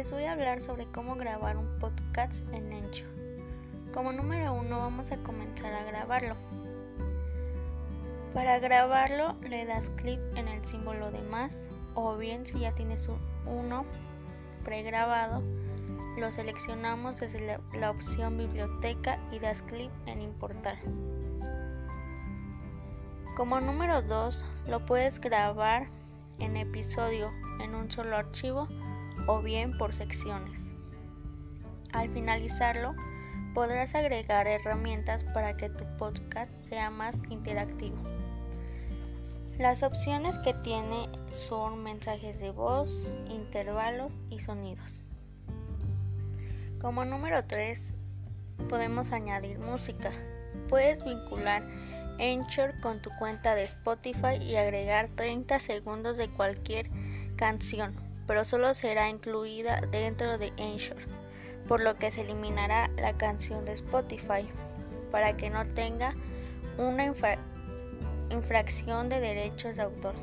les voy a hablar sobre cómo grabar un podcast en Anchor. Como número uno vamos a comenzar a grabarlo. Para grabarlo le das clic en el símbolo de más o bien si ya tienes uno pregrabado lo seleccionamos desde la, la opción biblioteca y das clic en importar. Como número 2 lo puedes grabar en episodio en un solo archivo o bien por secciones. Al finalizarlo, podrás agregar herramientas para que tu podcast sea más interactivo. Las opciones que tiene son mensajes de voz, intervalos y sonidos. Como número 3, podemos añadir música. Puedes vincular Anchor con tu cuenta de Spotify y agregar 30 segundos de cualquier canción pero solo será incluida dentro de Anchor, por lo que se eliminará la canción de Spotify para que no tenga una infracción de derechos de autor.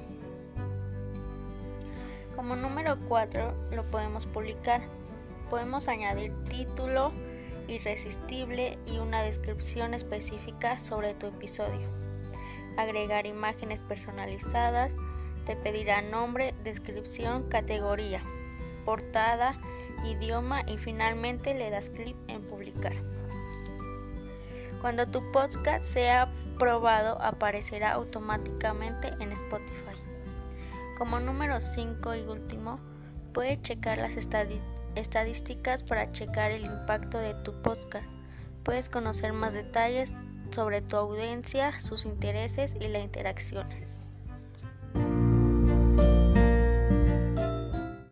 Como número 4 lo podemos publicar. Podemos añadir título irresistible y una descripción específica sobre tu episodio. Agregar imágenes personalizadas te pedirá nombre, descripción, categoría, portada, idioma y finalmente le das clic en publicar. Cuando tu podcast sea probado aparecerá automáticamente en Spotify. Como número 5 y último, puedes checar las estadísticas para checar el impacto de tu podcast. Puedes conocer más detalles sobre tu audiencia, sus intereses y las interacciones.